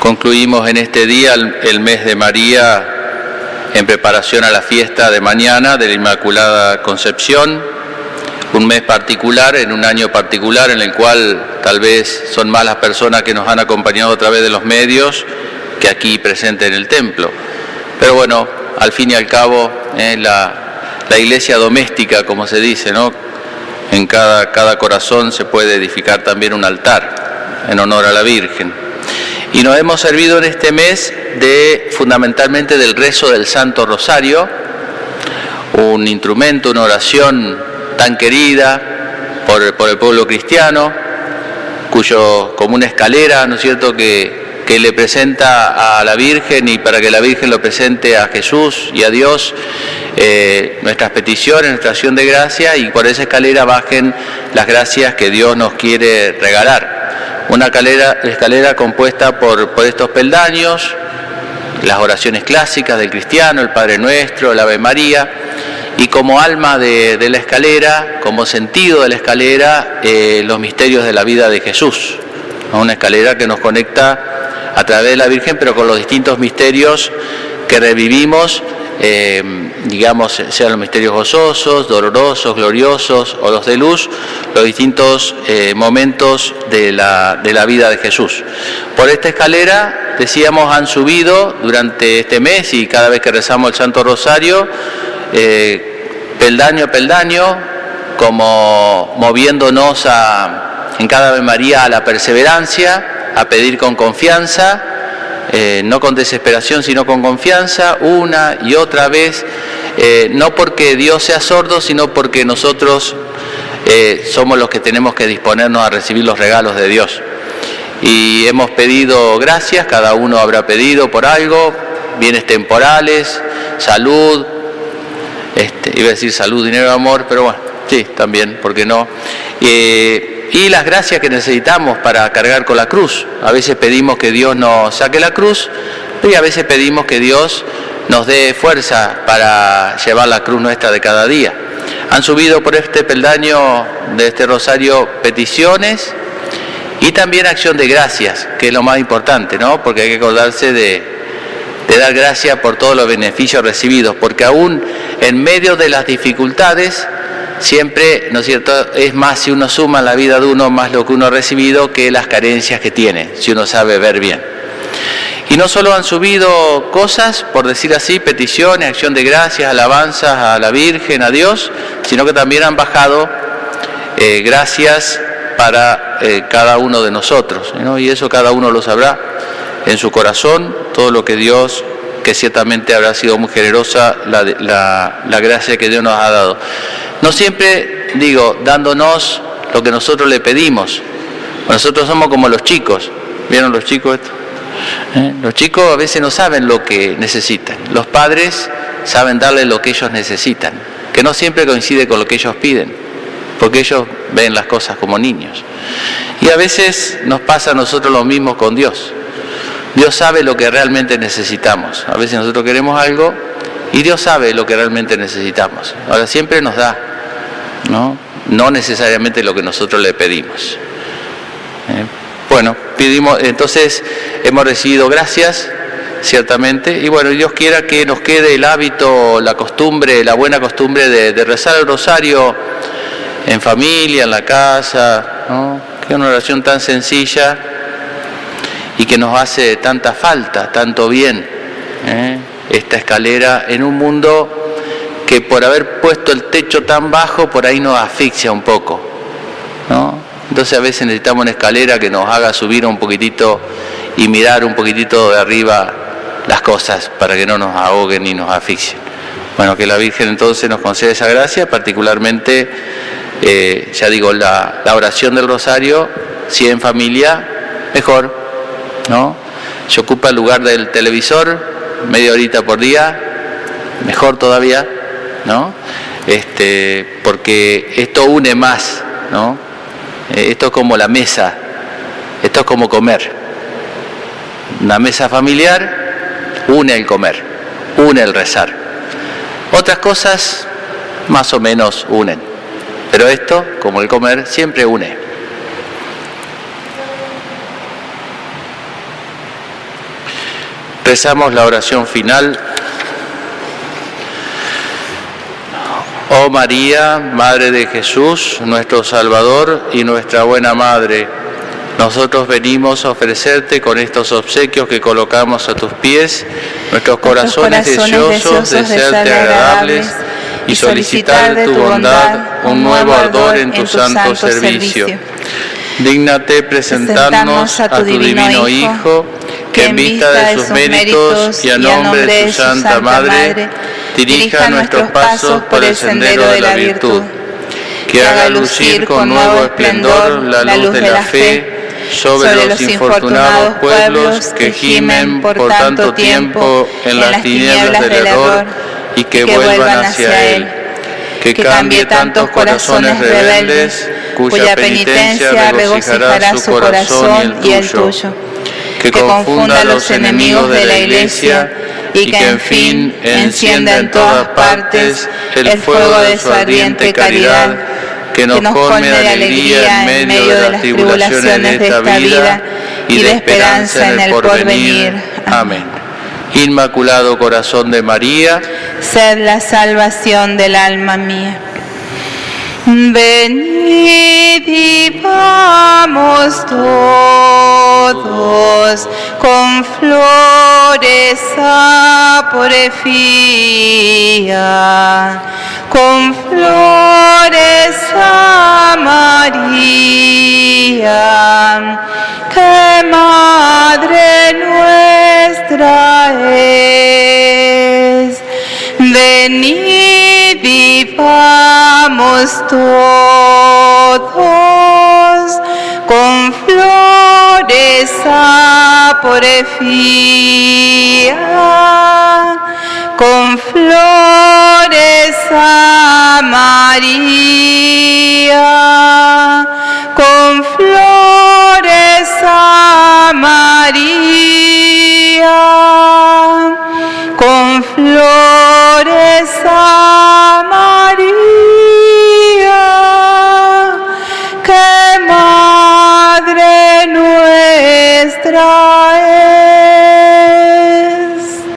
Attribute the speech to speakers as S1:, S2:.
S1: Concluimos en este día el, mes de María en preparación a la fiesta de mañana de la Inmaculada Concepción, un mes particular, en un año particular en el cual tal vez son más las personas que nos han acompañado a través de los medios que aquí presentes en el templo. Pero bueno, al fin y al cabo, eh, la, iglesia doméstica, como se dice, ¿no? En cada corazón se puede edificar también un altar en honor a la Virgen. Y nos hemos servido en este mes de fundamentalmente del rezo del Santo Rosario, un instrumento, una oración tan querida por, el pueblo cristiano, cuyo como una escalera, ¿no es cierto?, que, que, le presenta a la Virgen y para que la Virgen lo presente a Jesús y a Dios eh, nuestras peticiones, nuestra acción de gracia y por esa escalera bajen las gracias que Dios nos quiere regalar. Una escalera, compuesta por, por estos peldaños, las oraciones clásicas del cristiano, el Padre Nuestro, el Ave María, y como alma de, de la escalera, como sentido de la escalera, eh, los misterios de la vida de Jesús. Una escalera que nos conecta a través de la Virgen, pero con los distintos misterios que revivimos, eh, digamos, sean los misterios gozosos, dolorosos, gloriosos o los de luz, los distintos eh, momentos de la, de la vida de Jesús. Por esta escalera, decíamos, han subido durante este mes y cada vez que rezamos el Santo Rosario, eh, peldaño a peldaño, como moviéndonos a, en cada Ave María a la perseverancia, a pedir con confianza, eh, no con desesperación, sino con confianza, una y otra vez, eh, no porque Dios sea sordo, sino porque nosotros eh, somos los que tenemos que disponernos a recibir los regalos de Dios. Y hemos pedido gracias, cada uno habrá pedido por algo, bienes temporales, salud, este, iba a decir salud, dinero, amor, pero bueno, sí, también, ¿por qué no? Eh, y las gracias que necesitamos para cargar con la cruz. A veces pedimos que Dios nos saque la cruz y a veces pedimos que Dios nos dé fuerza para llevar la cruz nuestra de cada día. Han subido por este peldaño de este rosario peticiones y también acción de gracias, que es lo más importante, ¿no? Porque hay que acordarse de, de dar gracias por todos los beneficios recibidos, porque aún en medio de las dificultades, siempre, ¿no es cierto?, es más si uno suma la vida de uno más lo que uno ha recibido que las carencias que tiene, si uno sabe ver bien. Y no solo han subido cosas, por decir así, peticiones, acción de gracias, alabanzas a la Virgen, a Dios, sino que también han bajado eh, gracias para eh, cada uno de nosotros. ¿no? Y eso cada uno lo sabrá en su corazón, todo lo que Dios, que ciertamente habrá sido muy generosa, la, gracia que Dios nos ha dado. No siempre, digo, dándonos lo que nosotros le pedimos. Nosotros somos como los chicos. ¿Vieron los chicos esto? ¿Eh? Los chicos a veces no saben lo que necesitan. Los padres saben darle lo que ellos necesitan, que no siempre coincide con lo que ellos piden, porque ellos ven las cosas como niños. Y a veces nos pasa a nosotros lo mismo con Dios. Dios sabe lo que realmente necesitamos. A veces nosotros queremos algo y Dios sabe lo que realmente necesitamos. Ahora siempre nos da, ¿no? No necesariamente lo que nosotros le pedimos. ¿Eh? Bueno, pedimos, entonces hemos recibido gracias, ciertamente, y bueno, Dios quiera que nos quede el hábito, la costumbre, la buena costumbre de, rezar el rosario en familia, en la casa, ¿no? que es una oración tan sencilla y que nos hace tanta falta, tanto bien, ¿eh? esta escalera en un mundo que por haber puesto el techo tan bajo, por ahí nos asfixia un poco, ¿no? Entonces a veces necesitamos una escalera que nos haga subir un poquitito y mirar un poquitito de arriba las cosas para que no nos ahoguen ni nos asfixien. Bueno, que la Virgen entonces nos conceda esa gracia, particularmente, eh, ya digo, la, la, oración del rosario, si en familia, mejor, ¿no? Se ocupa el lugar del televisor, media horita por día, mejor todavía, ¿no? Este, porque esto une más, ¿no? Esto es como la mesa, esto es como comer. Una mesa familiar une el comer, une el rezar. Otras cosas más o menos unen, pero esto, como el comer, siempre une. Rezamos la oración final. Oh María, Madre de Jesús, nuestro Salvador y nuestra buena Madre, nosotros venimos a ofrecerte con estos obsequios que colocamos a tus pies, nuestros corazones, deseosos, de serte agradables y solicitar de tu bondad un nuevo ardor en tu santo servicio. Dígnate presentarnos a tu divino Hijo, que en vista de sus méritos y a nombre de su Santa Madre, dirija nuestros pasos por el sendero de la virtud, que haga lucir con nuevo esplendor la luz de la fe sobre los infortunados pueblos que gimen por tanto tiempo en las tinieblas del error y que vuelvan hacia Él, que cambie tantos corazones rebeldes cuya penitencia regocijará su corazón y el tuyo, que confunda a los enemigos de la Iglesia y que en fin encienda en todas partes el fuego de su ardiente caridad, que nos colme de alegría en medio de las tribulaciones de esta vida y de esperanza en el porvenir. Amén. Inmaculado Corazón de María,
S2: sed la salvación del alma mía. Venid y vamos todos con flores a porfía, con flores a María, que Madre nuestra es. Venid y vamos vamos todos con flores a porfía, con flores a María, con flores a María.